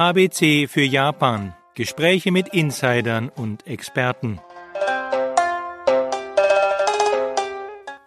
ABC für Japan. Gespräche mit Insidern und Experten.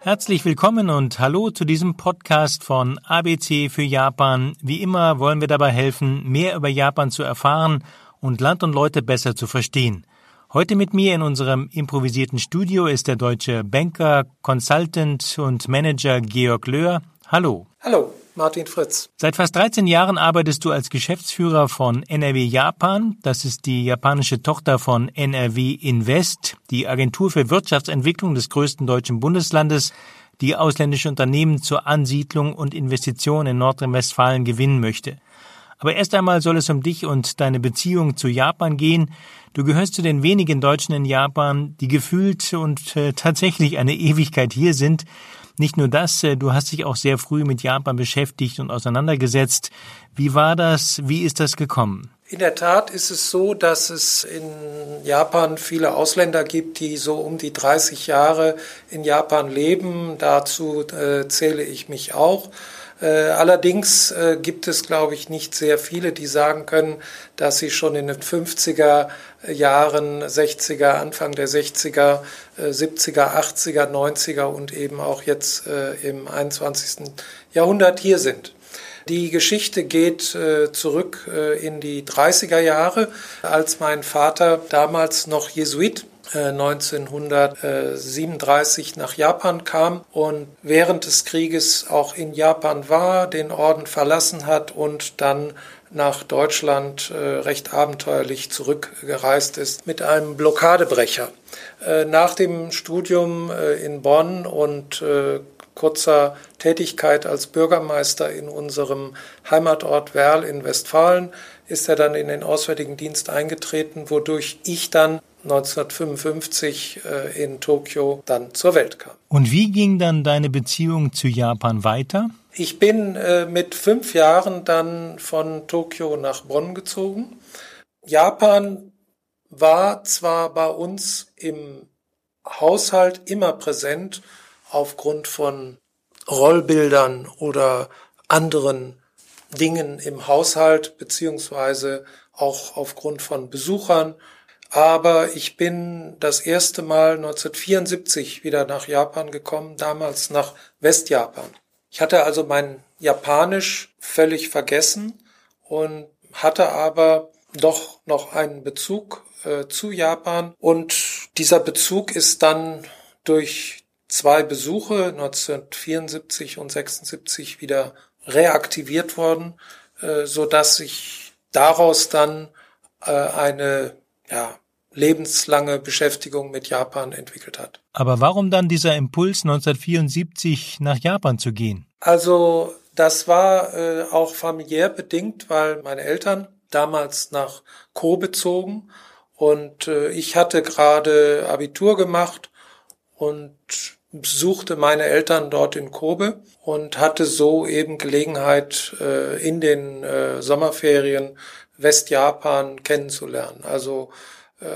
Herzlich willkommen und hallo zu diesem Podcast von ABC für Japan. Wie immer wollen wir dabei helfen, mehr über Japan zu erfahren und Land und Leute besser zu verstehen. Heute mit mir in unserem improvisierten Studio ist der deutsche Banker, Consultant und Manager Georg Löhr. Hallo. Hallo. Martin Fritz. Seit fast 13 Jahren arbeitest du als Geschäftsführer von NRW Japan. Das ist die japanische Tochter von NRW Invest, die Agentur für Wirtschaftsentwicklung des größten deutschen Bundeslandes, die ausländische Unternehmen zur Ansiedlung und Investition in Nordrhein-Westfalen gewinnen möchte. Aber erst einmal soll es um dich und deine Beziehung zu Japan gehen. Du gehörst zu den wenigen Deutschen in Japan, die gefühlt und äh, tatsächlich eine Ewigkeit hier sind. Nicht nur das, äh, du hast dich auch sehr früh mit Japan beschäftigt und auseinandergesetzt. Wie war das? Wie ist das gekommen? In der Tat ist es so, dass es in Japan viele Ausländer gibt, die so um die 30 Jahre in Japan leben. Dazu äh, zähle ich mich auch. Äh, allerdings äh, gibt es, glaube ich, nicht sehr viele, die sagen können, dass sie schon in den 50er Jahren, 60er, Anfang der 60er, 70er, 80er, 90er und eben auch jetzt äh, im 21. Jahrhundert hier sind. Die Geschichte geht äh, zurück äh, in die 30er Jahre, als mein Vater damals noch Jesuit 1937 nach Japan kam und während des Krieges auch in Japan war, den Orden verlassen hat und dann nach Deutschland äh, recht abenteuerlich zurückgereist ist mit einem Blockadebrecher. Äh, nach dem Studium äh, in Bonn und kurzer Tätigkeit als Bürgermeister in unserem Heimatort Werl in Westfalen ist er dann in den Auswärtigen Dienst eingetreten, wodurch ich dann 1955 in Tokio dann zur Welt kam. Und wie ging dann deine Beziehung zu Japan weiter? Ich bin äh, mit fünf Jahren dann von Tokio nach Bonn gezogen. Japan war zwar bei uns im Haushalt immer präsent aufgrund von Rollbildern oder anderen Dingen im Haushalt beziehungsweise auch aufgrund von Besuchern. Aber ich bin das erste Mal 1974 wieder nach Japan gekommen, damals nach Westjapan. Ich hatte also mein Japanisch völlig vergessen und hatte aber doch noch einen Bezug äh, zu Japan. Und dieser Bezug ist dann durch zwei Besuche 1974 und 76 wieder reaktiviert worden, äh, so dass sich daraus dann äh, eine ja, lebenslange Beschäftigung mit Japan entwickelt hat. Aber warum dann dieser Impuls 1974 nach Japan zu gehen? Also das war äh, auch familiär bedingt, weil meine Eltern damals nach Kobe zogen und äh, ich hatte gerade Abitur gemacht und besuchte meine Eltern dort in Kobe und hatte so eben Gelegenheit äh, in den äh, Sommerferien Westjapan kennenzulernen. Also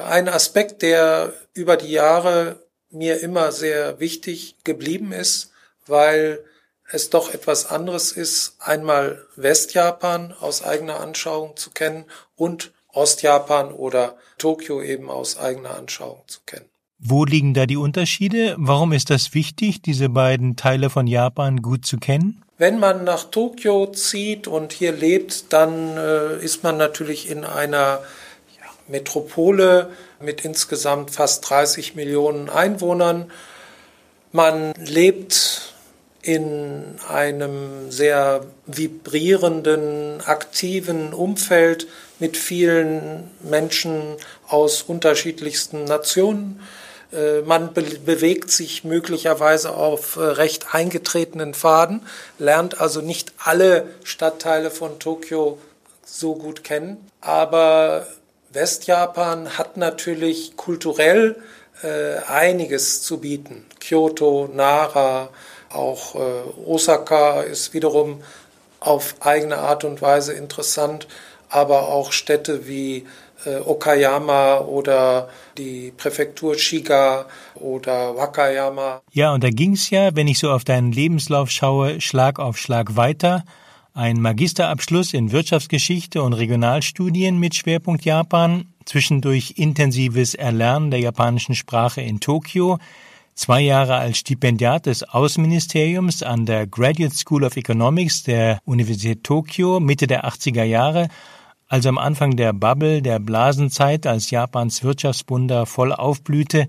ein Aspekt, der über die Jahre mir immer sehr wichtig geblieben ist, weil es doch etwas anderes ist, einmal Westjapan aus eigener Anschauung zu kennen und Ostjapan oder Tokio eben aus eigener Anschauung zu kennen. Wo liegen da die Unterschiede? Warum ist das wichtig, diese beiden Teile von Japan gut zu kennen? Wenn man nach Tokio zieht und hier lebt, dann äh, ist man natürlich in einer Metropole mit insgesamt fast 30 Millionen Einwohnern. Man lebt in einem sehr vibrierenden, aktiven Umfeld mit vielen Menschen aus unterschiedlichsten Nationen. Äh, man be bewegt sich möglicherweise auf äh, recht eingetretenen Faden, lernt also nicht alle Stadtteile von Tokio so gut kennen, aber Westjapan hat natürlich kulturell äh, einiges zu bieten. Kyoto, Nara, auch äh, Osaka ist wiederum auf eigene Art und Weise interessant, aber auch Städte wie äh, Okayama oder die Präfektur Shiga oder Wakayama. Ja, und da ging es ja, wenn ich so auf deinen Lebenslauf schaue, Schlag auf Schlag weiter. Ein Magisterabschluss in Wirtschaftsgeschichte und Regionalstudien mit Schwerpunkt Japan, zwischendurch intensives Erlernen der japanischen Sprache in Tokio, zwei Jahre als Stipendiat des Außenministeriums an der Graduate School of Economics der Universität Tokio Mitte der 80er Jahre, also am Anfang der Bubble der Blasenzeit, als Japans Wirtschaftswunder voll aufblühte.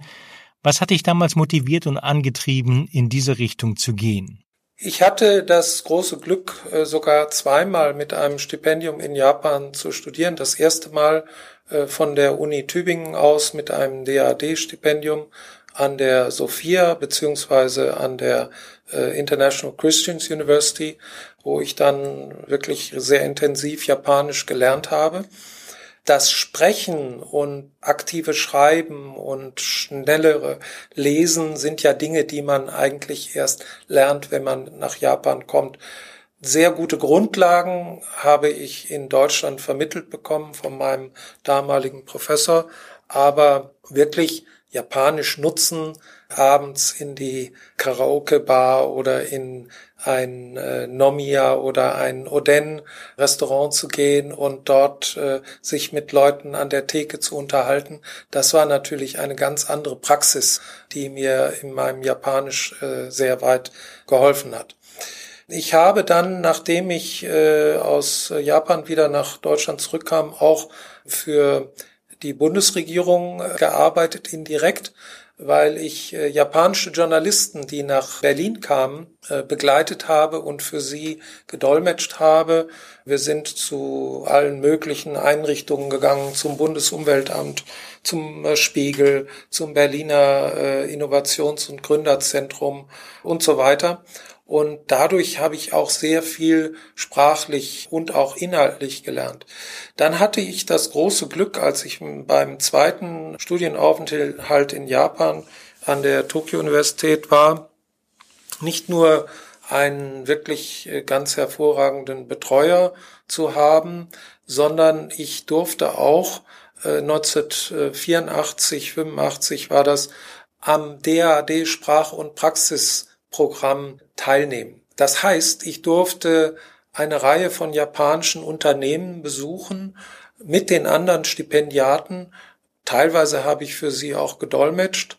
Was hat dich damals motiviert und angetrieben, in diese Richtung zu gehen? Ich hatte das große Glück, äh, sogar zweimal mit einem Stipendium in Japan zu studieren. Das erste Mal äh, von der Uni Tübingen aus mit einem DAD-Stipendium an der Sophia beziehungsweise an der äh, International Christians University, wo ich dann wirklich sehr intensiv Japanisch gelernt habe. Das Sprechen und aktive Schreiben und schnellere Lesen sind ja Dinge, die man eigentlich erst lernt, wenn man nach Japan kommt. Sehr gute Grundlagen habe ich in Deutschland vermittelt bekommen von meinem damaligen Professor, aber wirklich Japanisch nutzen, abends in die Karaoke-Bar oder in ein äh, Nomia oder ein Oden-Restaurant zu gehen und dort äh, sich mit Leuten an der Theke zu unterhalten. Das war natürlich eine ganz andere Praxis, die mir in meinem Japanisch äh, sehr weit geholfen hat. Ich habe dann, nachdem ich äh, aus Japan wieder nach Deutschland zurückkam, auch für die Bundesregierung gearbeitet indirekt, weil ich äh, japanische Journalisten, die nach Berlin kamen, äh, begleitet habe und für sie gedolmetscht habe. Wir sind zu allen möglichen Einrichtungen gegangen, zum Bundesumweltamt, zum Spiegel, zum Berliner Innovations- und Gründerzentrum und so weiter und dadurch habe ich auch sehr viel sprachlich und auch inhaltlich gelernt. Dann hatte ich das große Glück, als ich beim zweiten Studienaufenthalt in Japan an der Tokyo Universität war, nicht nur einen wirklich äh, ganz hervorragenden Betreuer zu haben, sondern ich durfte auch 1984, äh, 85 war das, am DAD Sprach- und Praxisprogramm teilnehmen. Das heißt, ich durfte eine Reihe von japanischen Unternehmen besuchen mit den anderen Stipendiaten. Teilweise habe ich für sie auch gedolmetscht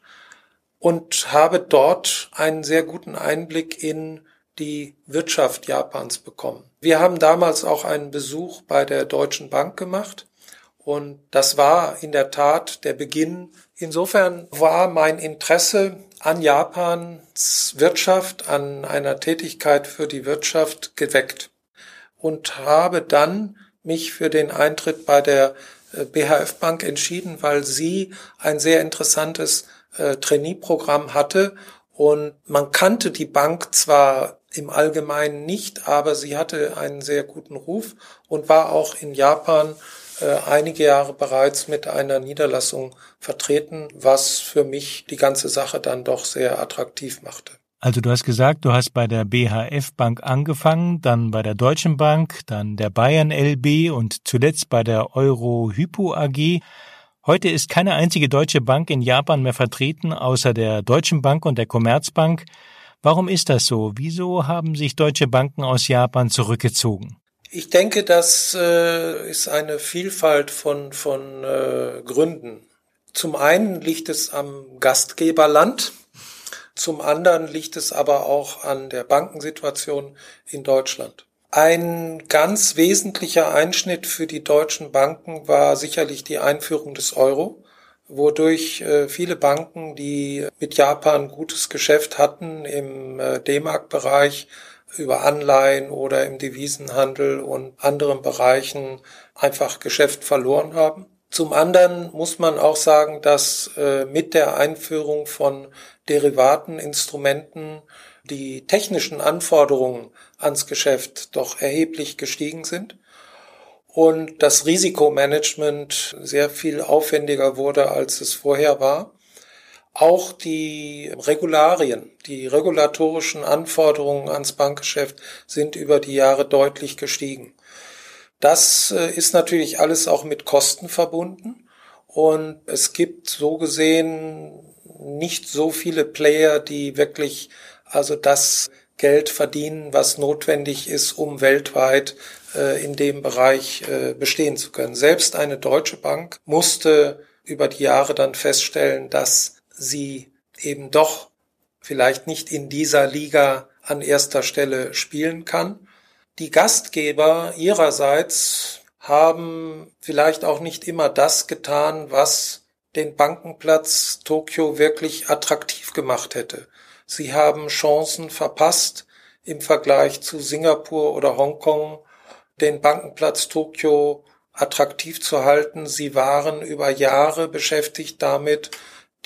und habe dort einen sehr guten Einblick in die Wirtschaft Japans bekommen. Wir haben damals auch einen Besuch bei der Deutschen Bank gemacht und das war in der Tat der Beginn. Insofern war mein Interesse an Japans Wirtschaft, an einer Tätigkeit für die Wirtschaft geweckt und habe dann mich für den Eintritt bei der äh, BHF Bank entschieden, weil sie ein sehr interessantes äh, Trainee-Programm hatte. Und man kannte die Bank zwar im Allgemeinen nicht, aber sie hatte einen sehr guten Ruf und war auch in Japan einige Jahre bereits mit einer Niederlassung vertreten, was für mich die ganze Sache dann doch sehr attraktiv machte. Also du hast gesagt, du hast bei der BHF Bank angefangen, dann bei der Deutschen Bank, dann der Bayern LB und zuletzt bei der Euro Hypo AG. Heute ist keine einzige deutsche Bank in Japan mehr vertreten, außer der Deutschen Bank und der Commerzbank. Warum ist das so? Wieso haben sich deutsche Banken aus Japan zurückgezogen? Ich denke, das äh, ist eine Vielfalt von, von äh, Gründen. Zum einen liegt es am Gastgeberland, zum anderen liegt es aber auch an der Bankensituation in Deutschland. Ein ganz wesentlicher Einschnitt für die deutschen Banken war sicherlich die Einführung des Euro, wodurch äh, viele Banken, die mit Japan gutes Geschäft hatten im äh, D-Mark-Bereich, über Anleihen oder im Devisenhandel und anderen Bereichen einfach Geschäft verloren haben. Zum anderen muss man auch sagen, dass äh, mit der Einführung von Derivateninstrumenten die technischen Anforderungen ans Geschäft doch erheblich gestiegen sind und das Risikomanagement sehr viel aufwendiger wurde, als es vorher war. Auch die Regularien, die regulatorischen Anforderungen ans Bankgeschäft sind über die Jahre deutlich gestiegen. Das äh, ist natürlich alles auch mit Kosten verbunden und es gibt so gesehen nicht so viele Player, die wirklich also das Geld verdienen, was notwendig ist, um weltweit äh, in dem Bereich äh, bestehen zu können. Selbst eine deutsche Bank musste über die Jahre dann feststellen, dass sie eben doch vielleicht nicht in dieser Liga an erster Stelle spielen kann. Die Gastgeber ihrerseits haben vielleicht auch nicht immer das getan, was den Bankenplatz Tokio wirklich attraktiv gemacht hätte. Sie haben Chancen verpasst im Vergleich zu Singapur oder Hongkong, den Bankenplatz Tokio attraktiv zu halten. Sie waren über Jahre beschäftigt damit,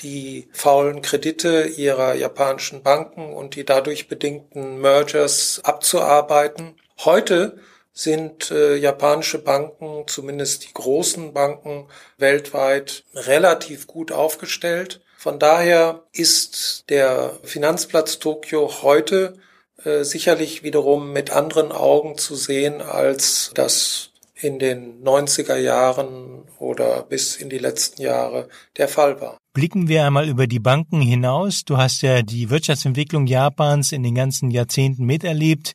die faulen Kredite ihrer japanischen Banken und die dadurch bedingten Mergers abzuarbeiten. Heute sind äh, japanische Banken, zumindest die großen Banken weltweit, relativ gut aufgestellt. Von daher ist der Finanzplatz Tokio heute äh, sicherlich wiederum mit anderen Augen zu sehen, als das in den 90er Jahren oder bis in die letzten Jahre der Fall war. Blicken wir einmal über die Banken hinaus. Du hast ja die Wirtschaftsentwicklung Japans in den ganzen Jahrzehnten miterlebt.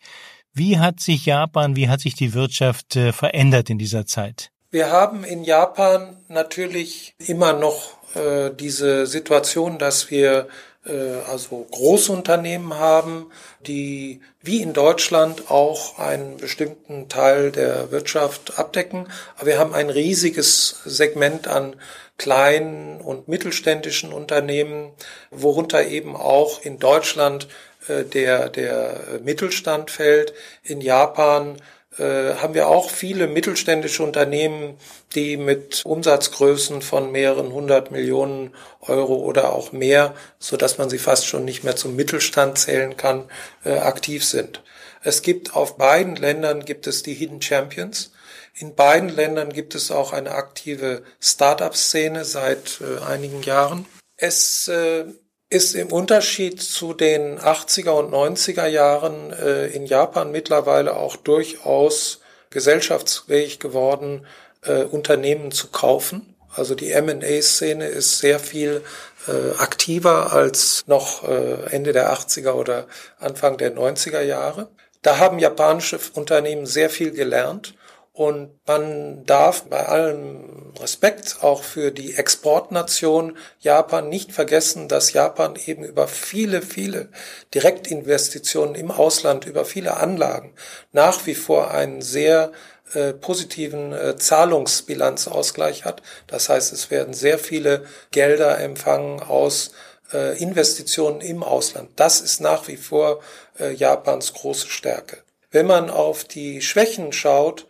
Wie hat sich Japan, wie hat sich die Wirtschaft äh, verändert in dieser Zeit? Wir haben in Japan natürlich immer noch äh, diese Situation, dass wir also Großunternehmen haben, die wie in Deutschland auch einen bestimmten Teil der Wirtschaft abdecken. Aber wir haben ein riesiges Segment an kleinen und mittelständischen Unternehmen, worunter eben auch in Deutschland äh, der, der Mittelstand fällt. In Japan äh, haben wir auch viele mittelständische Unternehmen, die mit Umsatzgrößen von mehreren hundert Millionen Euro oder auch mehr, so dass man sie fast schon nicht mehr zum Mittelstand zählen kann, äh, aktiv sind. Es gibt auf beiden Ländern gibt es die Hidden Champions. In beiden Ländern gibt es auch eine aktive Start-up-Szene seit äh, einigen Jahren. Es äh, ist im Unterschied zu den 80er und 90er Jahren äh, in Japan mittlerweile auch durchaus gesellschaftsfähig geworden, äh, Unternehmen zu kaufen. Also die M&A-Szene ist sehr viel äh, aktiver als noch äh, Ende der 80er oder Anfang der 90er Jahre. Da haben japanische Unternehmen sehr viel gelernt und man darf bei allem Respekt auch für die Exportnation Japan nicht vergessen, dass Japan eben über viele, viele Direktinvestitionen im Ausland, über viele Anlagen nach wie vor einen sehr äh, positiven äh, Zahlungsbilanzausgleich hat. Das heißt, es werden sehr viele Gelder empfangen aus äh, Investitionen im Ausland. Das ist nach wie vor äh, Japans große Stärke. Wenn man auf die Schwächen schaut,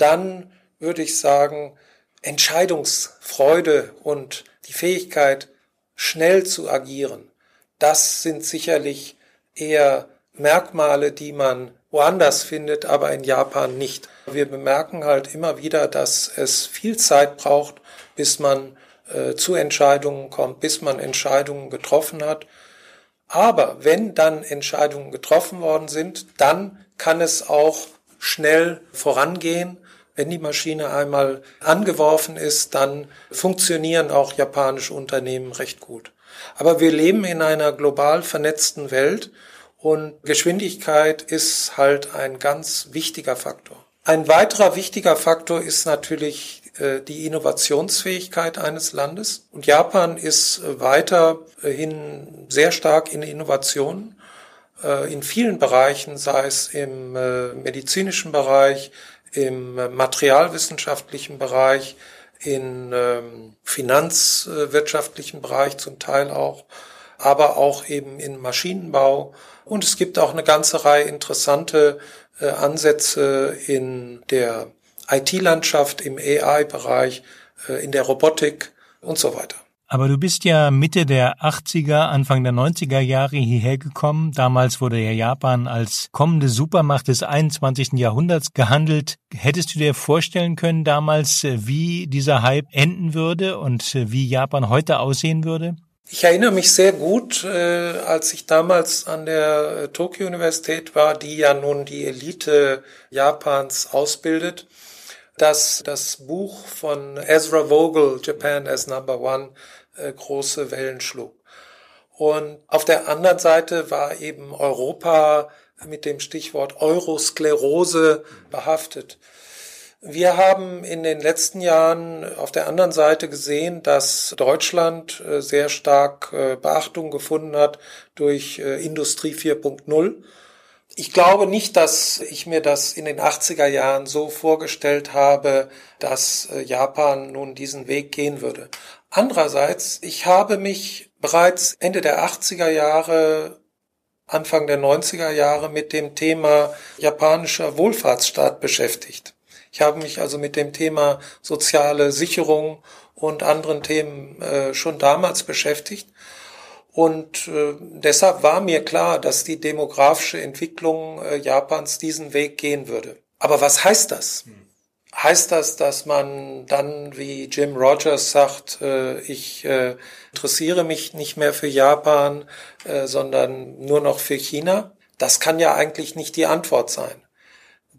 dann würde ich sagen, Entscheidungsfreude und die Fähigkeit, schnell zu agieren, das sind sicherlich eher Merkmale, die man woanders findet, aber in Japan nicht. Wir bemerken halt immer wieder, dass es viel Zeit braucht, bis man äh, zu Entscheidungen kommt, bis man Entscheidungen getroffen hat. Aber wenn dann Entscheidungen getroffen worden sind, dann kann es auch schnell vorangehen. Wenn die Maschine einmal angeworfen ist, dann funktionieren auch japanische Unternehmen recht gut. Aber wir leben in einer global vernetzten Welt und Geschwindigkeit ist halt ein ganz wichtiger Faktor. Ein weiterer wichtiger Faktor ist natürlich äh, die Innovationsfähigkeit eines Landes. Und Japan ist weiterhin sehr stark in Innovationen. Äh, in vielen Bereichen, sei es im äh, medizinischen Bereich, im äh, materialwissenschaftlichen Bereich, in ähm, finanzwirtschaftlichen Bereich zum Teil auch, aber auch eben in Maschinenbau. Und es gibt auch eine ganze Reihe interessante Ansätze in der IT-Landschaft, im AI-Bereich, in der Robotik und so weiter. Aber du bist ja Mitte der 80er, Anfang der 90er Jahre hierher gekommen. Damals wurde ja Japan als kommende Supermacht des 21. Jahrhunderts gehandelt. Hättest du dir vorstellen können damals, wie dieser Hype enden würde und wie Japan heute aussehen würde? Ich erinnere mich sehr gut, äh, als ich damals an der äh, Tokyo Universität war, die ja nun die Elite Japans ausbildet, dass das Buch von Ezra Vogel, Japan as Number One, äh, große Wellen schlug. Und auf der anderen Seite war eben Europa mit dem Stichwort Eurosklerose behaftet. Wir haben in den letzten Jahren auf der anderen Seite gesehen, dass Deutschland äh, sehr stark äh, Beachtung gefunden hat durch Industrie 4.0. Ich glaube nicht, dass ich mir das in den 80er Jahren so vorgestellt habe, dass Japan nun diesen Weg gehen würde. Andererseits, ich habe mich bereits Ende der 80er Jahre Anfang der 90er Jahre mit dem Thema japanischer Wohlfahrtsstaat beschäftigt. Ich habe mich also mit dem Thema soziale Sicherung und anderen Themen äh, schon damals beschäftigt. Und äh, deshalb war mir klar, dass die demografische Entwicklung äh, Japans diesen Weg gehen würde. Aber was heißt das? Heißt das, dass man dann, wie Jim Rogers sagt, äh, ich äh, interessiere mich nicht mehr für Japan, äh, sondern nur noch für China? Das kann ja eigentlich nicht die Antwort sein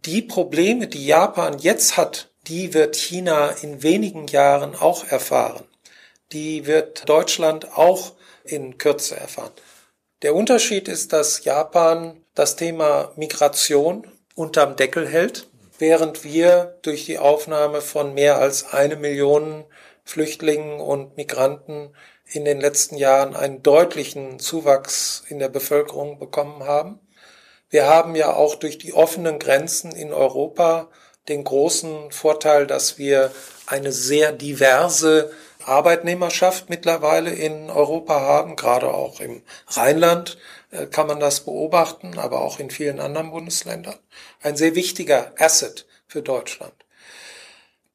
die Probleme, die Japan jetzt hat, die wird China in wenigen Jahren auch erfahren. Die wird Deutschland auch in Kürze erfahren. Der Unterschied ist, dass Japan das Thema Migration unterm Deckel hält, während wir durch die Aufnahme von mehr als eine Million Flüchtlingen und Migranten in den letzten Jahren einen deutlichen Zuwachs in der Bevölkerung bekommen haben. Wir haben ja auch durch die offenen Grenzen in Europa den großen Vorteil, dass wir eine sehr diverse Arbeitnehmerschaft mittlerweile in Europa haben, gerade auch im Rheinland äh, kann man das beobachten, aber auch in vielen anderen Bundesländern. Ein sehr wichtiger Asset für Deutschland.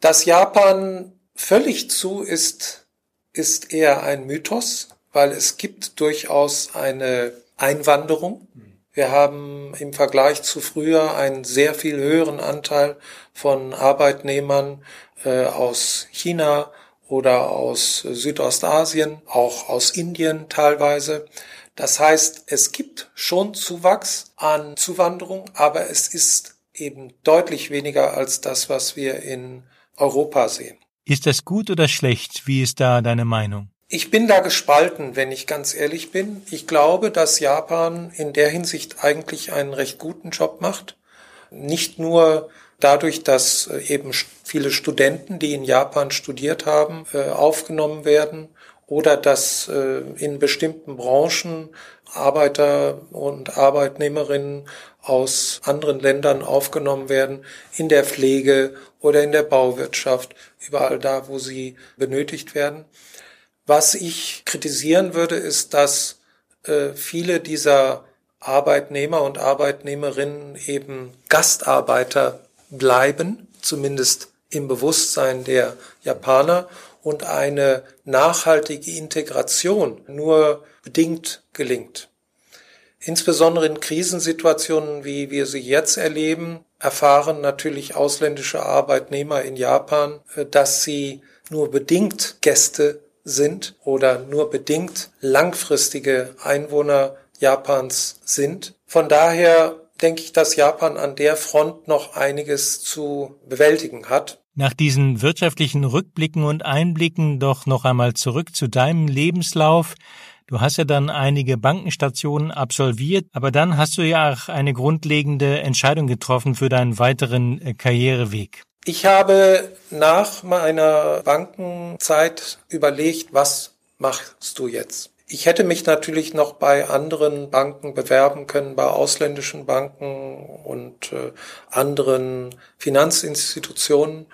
Dass Japan völlig zu ist, ist eher ein Mythos, weil es gibt durchaus eine Einwanderung. Wir haben im Vergleich zu früher einen sehr viel höheren Anteil von Arbeitnehmern äh, aus China oder aus Südostasien, auch aus Indien teilweise. Das heißt, es gibt schon Zuwachs an Zuwanderung, aber es ist eben deutlich weniger als das, was wir in Europa sehen. Ist das gut oder schlecht? Wie ist da deine Meinung? Ich bin da gespalten, wenn ich ganz ehrlich bin. Ich glaube, dass Japan in der Hinsicht eigentlich einen recht guten Job macht. Nicht nur dadurch, dass äh, eben viele Studenten, die in Japan studiert haben, äh, aufgenommen werden oder dass äh, in bestimmten Branchen Arbeiter und Arbeitnehmerinnen aus anderen Ländern aufgenommen werden, in der Pflege oder in der Bauwirtschaft, überall da, wo sie benötigt werden. Was ich kritisieren würde, ist, dass viele dieser Arbeitnehmer und Arbeitnehmerinnen eben Gastarbeiter bleiben, zumindest im Bewusstsein der Japaner, und eine nachhaltige Integration nur bedingt gelingt. Insbesondere in Krisensituationen, wie wir sie jetzt erleben, erfahren natürlich ausländische Arbeitnehmer in Japan, äh, dass sie nur bedingt Gäste sind oder nur bedingt langfristige Einwohner Japans sind. Von daher denke ich, dass Japan an der Front noch einiges zu bewältigen hat. Nach diesen wirtschaftlichen Rückblicken und Einblicken doch noch einmal zurück zu deinem Lebenslauf. Du hast ja dann einige Bankenstationen absolviert, aber dann hast du ja auch eine grundlegende Entscheidung getroffen für deinen weiteren äh, Karriereweg. Ich habe nach meiner Bankenzeit überlegt, was machst du jetzt? Ich hätte mich natürlich noch bei anderen Banken bewerben können, bei ausländischen Banken und äh, anderen Finanzinstitutionen.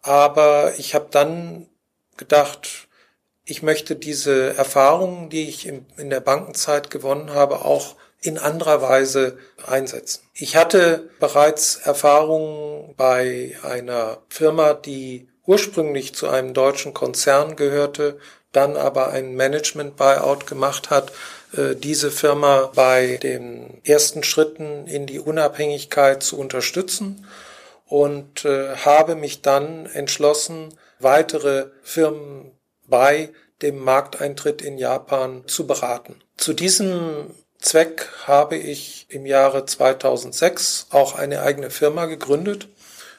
Aber ich habe dann gedacht, ich möchte diese Erfahrungen, die ich in der Bankenzeit gewonnen habe, auch in anderer Weise einsetzen. Ich hatte bereits Erfahrungen bei einer Firma, die ursprünglich zu einem deutschen Konzern gehörte, dann aber ein Management-Buyout gemacht hat, äh, diese Firma bei den ersten Schritten in die Unabhängigkeit zu unterstützen und äh, habe mich dann entschlossen, weitere Firmen bei dem Markteintritt in Japan zu beraten. Zu diesem Zweck habe ich im Jahre 2006 auch eine eigene Firma gegründet,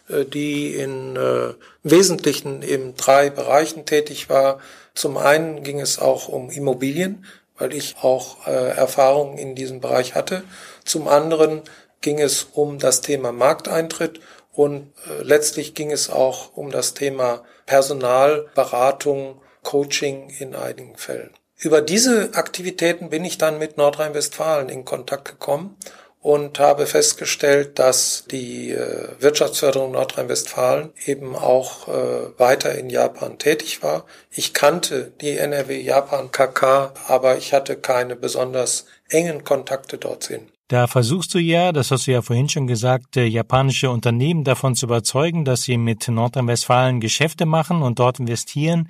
die in äh, Wesentlichen in drei Bereichen tätig war. Zum einen ging es auch um Immobilien. weil ich auch äh, Erfahrungen in diesem Bereich hatte. Zum anderen ging es um das Thema Markteintritt und äh, letztlich ging es auch um das Thema Personalberatung, Coaching in einigen Fällen. Über diese Aktivitäten bin ich dann mit Nordrhein-Westfalen in Kontakt gekommen und habe festgestellt, dass die äh, Wirtschaftsförderung Nordrhein-Westfalen eben auch äh, weiter in Japan tätig war. Ich kannte die NRW Japan KK, aber ich hatte keine besonders engen Kontakte dorthin. Da versuchst du ja, das hast du ja vorhin schon gesagt, äh, japanische Unternehmen davon zu überzeugen, dass sie mit Nordrhein-Westfalen Geschäfte machen und dort investieren.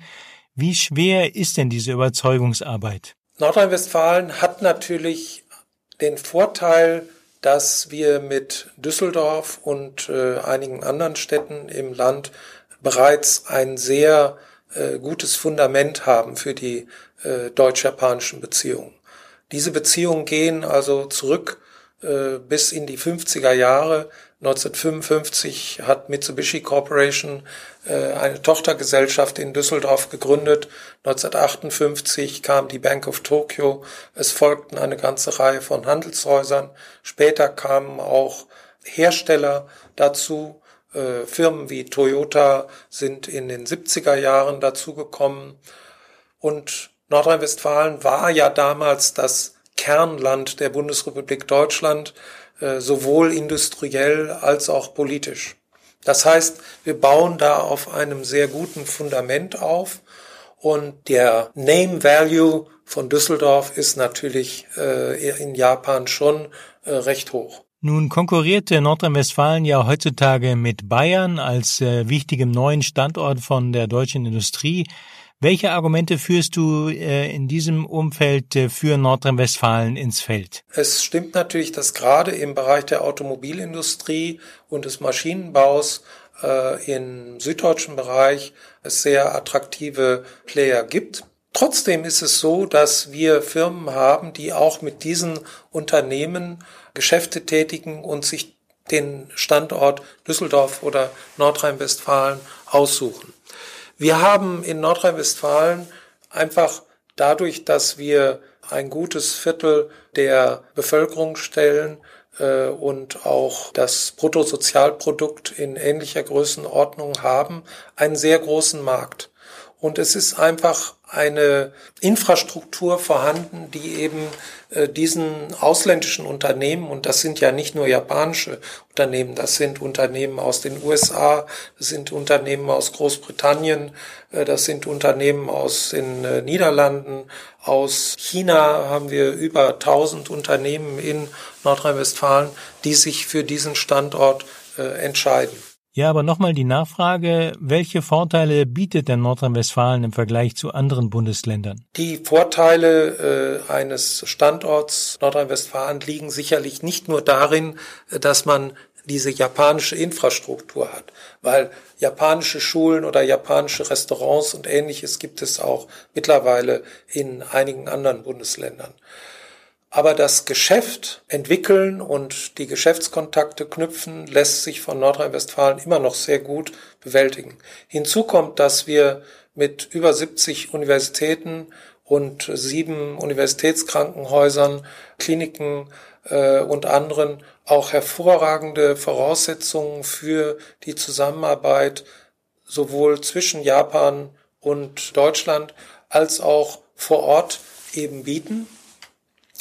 Wie schwer ist denn diese Überzeugungsarbeit? Nordrhein-Westfalen hat natürlich den Vorteil, dass wir mit Düsseldorf und äh, einigen anderen Städten im Land bereits ein sehr äh, gutes Fundament haben für die äh, deutsch-japanischen Beziehungen. Diese Beziehungen gehen also zurück äh, bis in die 50er Jahre. 1955 hat Mitsubishi Corporation äh, eine Tochtergesellschaft in Düsseldorf gegründet. 1958 kam die Bank of Tokyo. Es folgten eine ganze Reihe von Handelshäusern. Später kamen auch Hersteller dazu. Äh, Firmen wie Toyota sind in den 70er Jahren dazugekommen. Und Nordrhein-Westfalen war ja damals das Kernland der Bundesrepublik Deutschland, sowohl industriell als auch politisch. Das heißt, wir bauen da auf einem sehr guten Fundament auf und der Name Value von Düsseldorf ist natürlich äh, in Japan schon äh, recht hoch. Nun konkurrierte Nordrhein-Westfalen ja heutzutage mit Bayern als äh, wichtigem neuen Standort von der deutschen Industrie. Welche Argumente führst du äh, in diesem Umfeld äh, für Nordrhein-Westfalen ins Feld? Es stimmt natürlich, dass gerade im Bereich der Automobilindustrie und des Maschinenbaus äh, im süddeutschen Bereich es sehr attraktive Player gibt. Trotzdem ist es so, dass wir Firmen haben, die auch mit diesen Unternehmen Geschäfte tätigen und sich den Standort Düsseldorf oder Nordrhein-Westfalen aussuchen. Wir haben in Nordrhein-Westfalen einfach dadurch, dass wir ein gutes Viertel der Bevölkerung stellen äh, und auch das Bruttosozialprodukt in ähnlicher Größenordnung haben, einen sehr großen Markt. Und es ist einfach eine Infrastruktur vorhanden, die eben äh, diesen ausländischen Unternehmen, und das sind ja nicht nur japanische Unternehmen, das sind Unternehmen aus den USA, das sind Unternehmen aus Großbritannien, äh, das sind Unternehmen aus den äh, Niederlanden, aus China haben wir über 1000 Unternehmen in Nordrhein-Westfalen, die sich für diesen Standort entscheiden. Ja, aber nochmal die Nachfrage, welche Vorteile bietet denn Nordrhein-Westfalen im Vergleich zu anderen Bundesländern? Die Vorteile äh, eines Standorts Nordrhein-Westfalen liegen sicherlich nicht nur darin, äh, dass man diese japanische Infrastruktur hat, weil japanische Schulen oder japanische Restaurants und ähnliches gibt es auch mittlerweile in einigen anderen Bundesländern. Aber das Geschäft entwickeln und die Geschäftskontakte knüpfen lässt sich von Nordrhein-Westfalen immer noch sehr gut bewältigen. Hinzu kommt, dass wir mit über 70 Universitäten und sieben Universitätskrankenhäusern, Kliniken äh, und anderen auch hervorragende Voraussetzungen für die Zusammenarbeit sowohl zwischen Japan und Deutschland als auch vor Ort eben bieten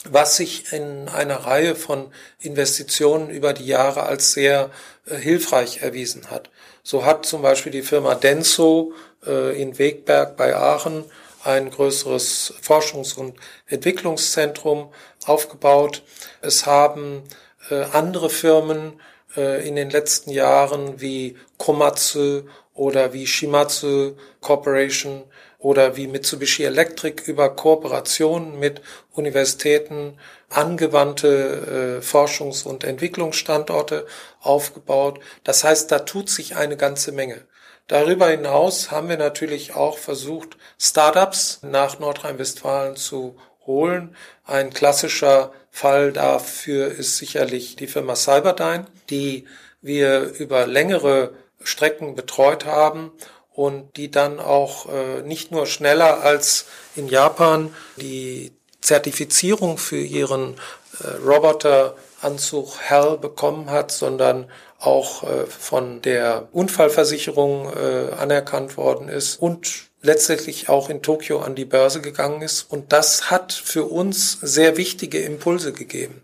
was sich in einer Reihe von Investitionen über die Jahre als sehr äh, hilfreich erwiesen hat. So hat zum Beispiel die Firma Denso äh, in Wegberg bei Aachen ein größeres Forschungs- und Entwicklungszentrum aufgebaut. Es haben äh, andere Firmen äh, in den letzten Jahren wie Komatsu oder wie Shimatsu Corporation oder wie Mitsubishi Electric über Kooperationen mit Universitäten angewandte äh, Forschungs- und Entwicklungsstandorte aufgebaut. Das heißt, da tut sich eine ganze Menge. Darüber hinaus haben wir natürlich auch versucht, Startups nach Nordrhein-Westfalen zu holen. Ein klassischer Fall dafür ist sicherlich die Firma Cyberdyne, die wir über längere Strecken betreut haben und die dann auch äh, nicht nur schneller als in Japan die Zertifizierung für ihren äh, Roboteranzug HAL bekommen hat, sondern auch äh, von der Unfallversicherung anerkannt worden ist und letztendlich auch in Tokio an die Börse gegangen ist. Und das hat für uns sehr wichtige Impulse gegeben,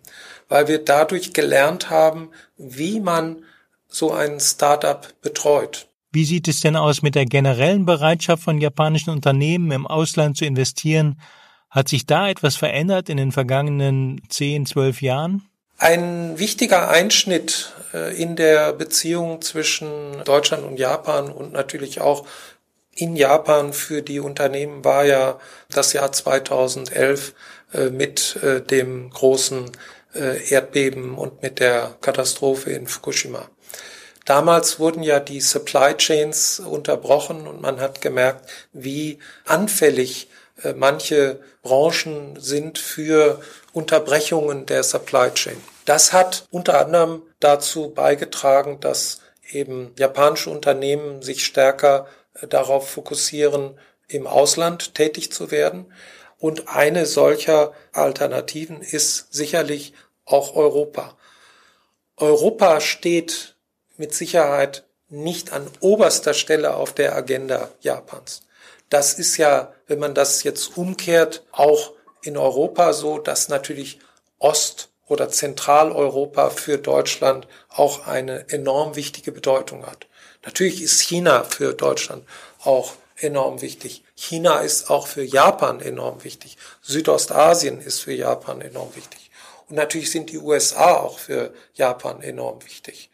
weil wir dadurch gelernt haben, wie man so ein Startup betreut. Wie sieht es denn aus mit der generellen Bereitschaft von japanischen Unternehmen im Ausland zu investieren? Hat sich da etwas verändert in den vergangenen zehn, zwölf Jahren? Ein wichtiger Einschnitt äh, in der Beziehung zwischen Deutschland und Japan und natürlich auch in Japan für die Unternehmen war ja das Jahr 2011 äh, mit äh, dem großen Erdbeben und mit der Katastrophe in Fukushima. Damals wurden ja die Supply Chains unterbrochen und man hat gemerkt, wie anfällig manche Branchen sind für Unterbrechungen der Supply Chain. Das hat unter anderem dazu beigetragen, dass eben japanische Unternehmen sich stärker äh, darauf fokussieren, im Ausland tätig zu werden. Und eine solcher Alternativen ist sicherlich auch Europa. Europa steht mit Sicherheit nicht an oberster Stelle auf der Agenda Japans. Das ist ja, wenn man das jetzt umkehrt, auch in Europa so, dass natürlich Ost- oder Zentraleuropa für Deutschland auch eine enorm wichtige Bedeutung hat. Natürlich ist China für Deutschland auch enorm wichtig. China ist auch für Japan enorm wichtig. Südostasien ist für Japan enorm wichtig. Und natürlich sind die USA auch für Japan enorm wichtig.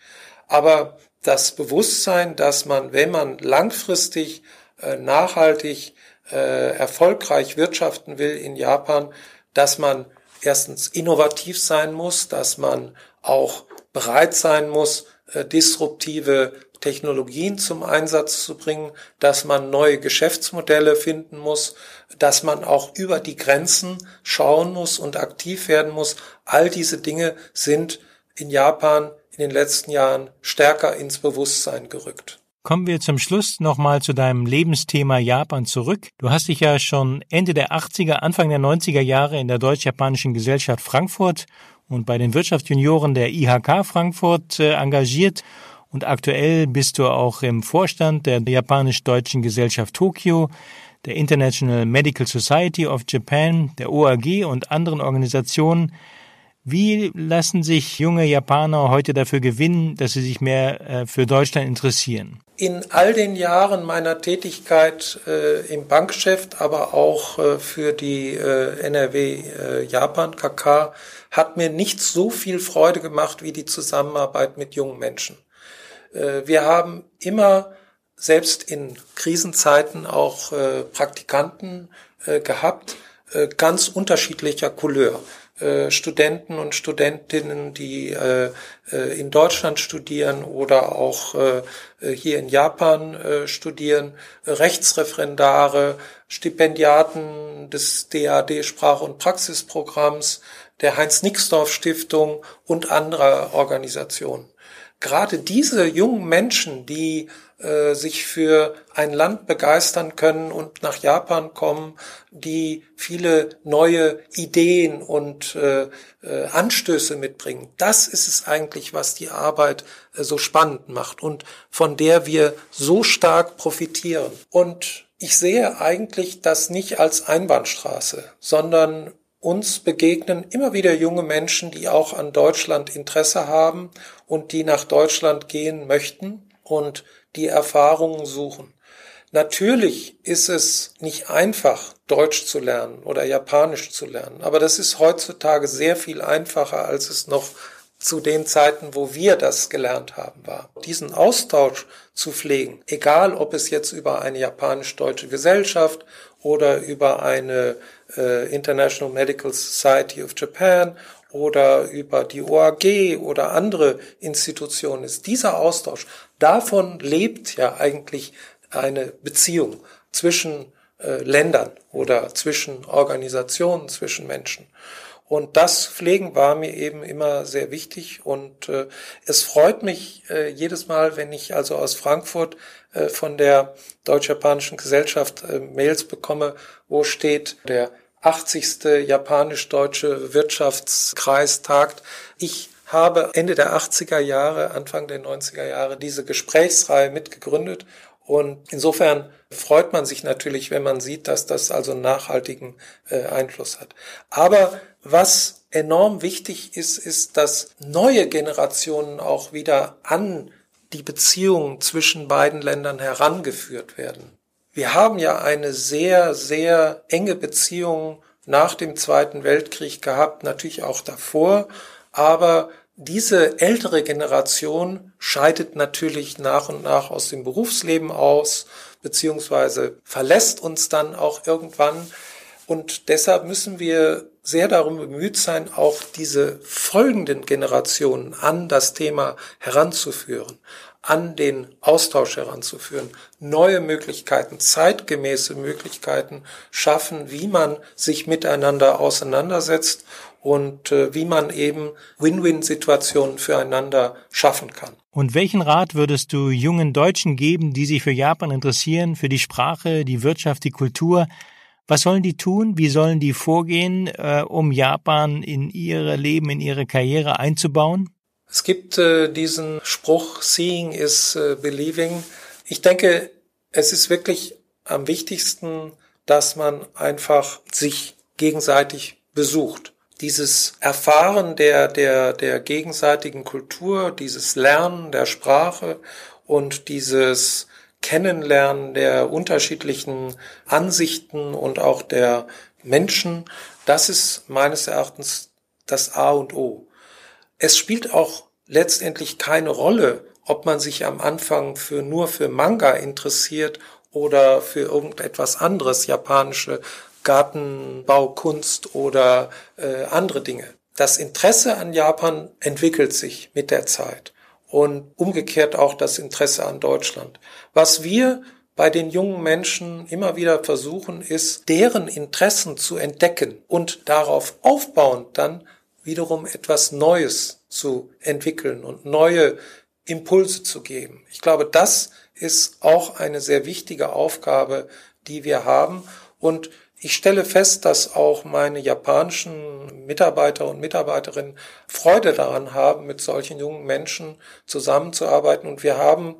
Aber das Bewusstsein, dass man, wenn man langfristig äh, nachhaltig, äh, erfolgreich wirtschaften will in Japan, dass man erstens innovativ sein muss, dass man auch bereit sein muss, äh, disruptive Technologien zum Einsatz zu bringen, dass man neue Geschäftsmodelle finden muss, dass man auch über die Grenzen schauen muss und aktiv werden muss. All diese Dinge sind in Japan in den letzten Jahren stärker ins Bewusstsein gerückt. Kommen wir zum Schluss nochmal zu deinem Lebensthema Japan zurück. Du hast dich ja schon Ende der 80er, Anfang der 90er Jahre in der Deutsch-Japanischen Gesellschaft Frankfurt und bei den Wirtschaftsjunioren der IHK Frankfurt äh, engagiert und aktuell bist du auch im Vorstand der Japanisch-Deutschen Gesellschaft Tokio, der International Medical Society of Japan, der OAG und anderen Organisationen, wie lassen sich junge Japaner heute dafür gewinnen, dass sie sich mehr äh, für Deutschland interessieren? In all den Jahren meiner Tätigkeit äh, im Bankgeschäft, aber auch äh, für die äh, NRW äh, Japan KK, hat mir nicht so viel Freude gemacht wie die Zusammenarbeit mit jungen Menschen. Äh, wir haben immer selbst in Krisenzeiten auch Praktikanten gehabt, ganz unterschiedlicher Couleur. Äh, Studenten und Studentinnen, die äh, äh, in Deutschland studieren oder auch hier in Japan studieren, Rechtsreferendare, Stipendiaten des DAD Sprach- und Praxisprogramms, der Heinz-Nixdorf-Stiftung und anderer Organisationen. Gerade diese jungen Menschen, die äh, sich für ein Land begeistern können und nach Japan kommen, die viele neue Ideen und äh, äh, Anstöße mitbringen. Das ist es eigentlich, was die Arbeit äh, so spannend macht und von der wir so stark profitieren. Und ich sehe eigentlich das nicht als Einbahnstraße, sondern uns begegnen immer wieder junge Menschen, die auch an Deutschland Interesse haben und die nach Deutschland gehen möchten und die Erfahrungen suchen. Natürlich ist es nicht einfach, Deutsch zu lernen oder Japanisch zu lernen, aber das ist heutzutage sehr viel einfacher, als es noch zu den Zeiten, wo wir das gelernt haben, war. Diesen Austausch zu pflegen, egal ob es jetzt über eine japanisch-deutsche Gesellschaft oder über eine äh, International Medical Society of Japan oder über die OAG oder andere Institutionen ist. Dieser Austausch, davon lebt ja eigentlich eine Beziehung zwischen äh, Ländern oder zwischen Organisationen, zwischen Menschen. Und das Pflegen war mir eben immer sehr wichtig und äh, es freut mich äh, jedes Mal, wenn ich also aus Frankfurt äh, von der Deutsch-Japanischen Gesellschaft äh, Mails bekomme, wo steht, der 80. japanisch-deutsche Wirtschaftskreis tagt. Ich habe Ende der 80er Jahre, Anfang der 90er Jahre diese Gesprächsreihe mitgegründet und insofern freut man sich natürlich, wenn man sieht, dass das also einen nachhaltigen äh, Einfluss hat. Aber was enorm wichtig ist, ist, dass neue Generationen auch wieder an die Beziehungen zwischen beiden Ländern herangeführt werden. Wir haben ja eine sehr, sehr enge Beziehung nach dem Zweiten Weltkrieg gehabt, natürlich auch davor, aber diese ältere Generation scheidet natürlich nach und nach aus dem Berufsleben aus, beziehungsweise verlässt uns dann auch irgendwann. Und deshalb müssen wir sehr darum bemüht sein, auch diese folgenden Generationen an das Thema heranzuführen, an den Austausch heranzuführen, neue Möglichkeiten, zeitgemäße Möglichkeiten schaffen, wie man sich miteinander auseinandersetzt und äh, wie man eben Win-Win-Situationen füreinander schaffen kann. Und welchen Rat würdest du jungen Deutschen geben, die sich für Japan interessieren, für die Sprache, die Wirtschaft, die Kultur? Was sollen die tun? Wie sollen die vorgehen, äh, um Japan in ihre Leben, in ihre Karriere einzubauen? Es gibt äh, diesen Spruch, Seeing is äh, Believing. Ich denke, es ist wirklich am wichtigsten, dass man einfach sich gegenseitig besucht dieses Erfahren der, der, der gegenseitigen Kultur, dieses Lernen der Sprache und dieses Kennenlernen der unterschiedlichen Ansichten und auch der Menschen, das ist meines Erachtens das A und O. Es spielt auch letztendlich keine Rolle, ob man sich am Anfang für nur für Manga interessiert oder für irgendetwas anderes, japanische Gartenbaukunst oder äh, andere Dinge. Das Interesse an Japan entwickelt sich mit der Zeit und umgekehrt auch das Interesse an Deutschland. Was wir bei den jungen Menschen immer wieder versuchen, ist, deren Interessen zu entdecken und darauf aufbauend dann wiederum etwas Neues zu entwickeln und neue Impulse zu geben. Ich glaube, das ist auch eine sehr wichtige Aufgabe, die wir haben. Und ich stelle fest, dass auch meine japanischen Mitarbeiter und Mitarbeiterinnen Freude daran haben, mit solchen jungen Menschen zusammenzuarbeiten. Und wir haben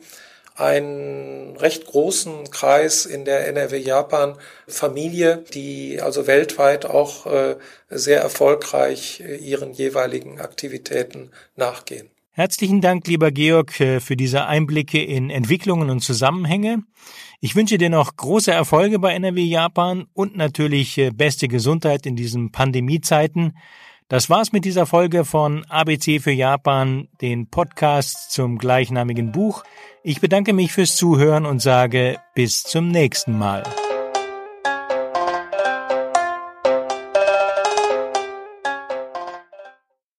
einen recht großen Kreis in der NRW Japan Familie, die also weltweit auch äh, sehr erfolgreich äh, ihren jeweiligen Aktivitäten nachgehen. Herzlichen Dank, lieber Georg, äh, für diese Einblicke in Entwicklungen und Zusammenhänge. Ich wünsche dir noch große Erfolge bei NRW Japan und natürlich äh, beste Gesundheit in diesen Pandemiezeiten. Das war's mit dieser Folge von ABC für Japan, den Podcast zum gleichnamigen Buch. Ich bedanke mich fürs Zuhören und sage bis zum nächsten Mal.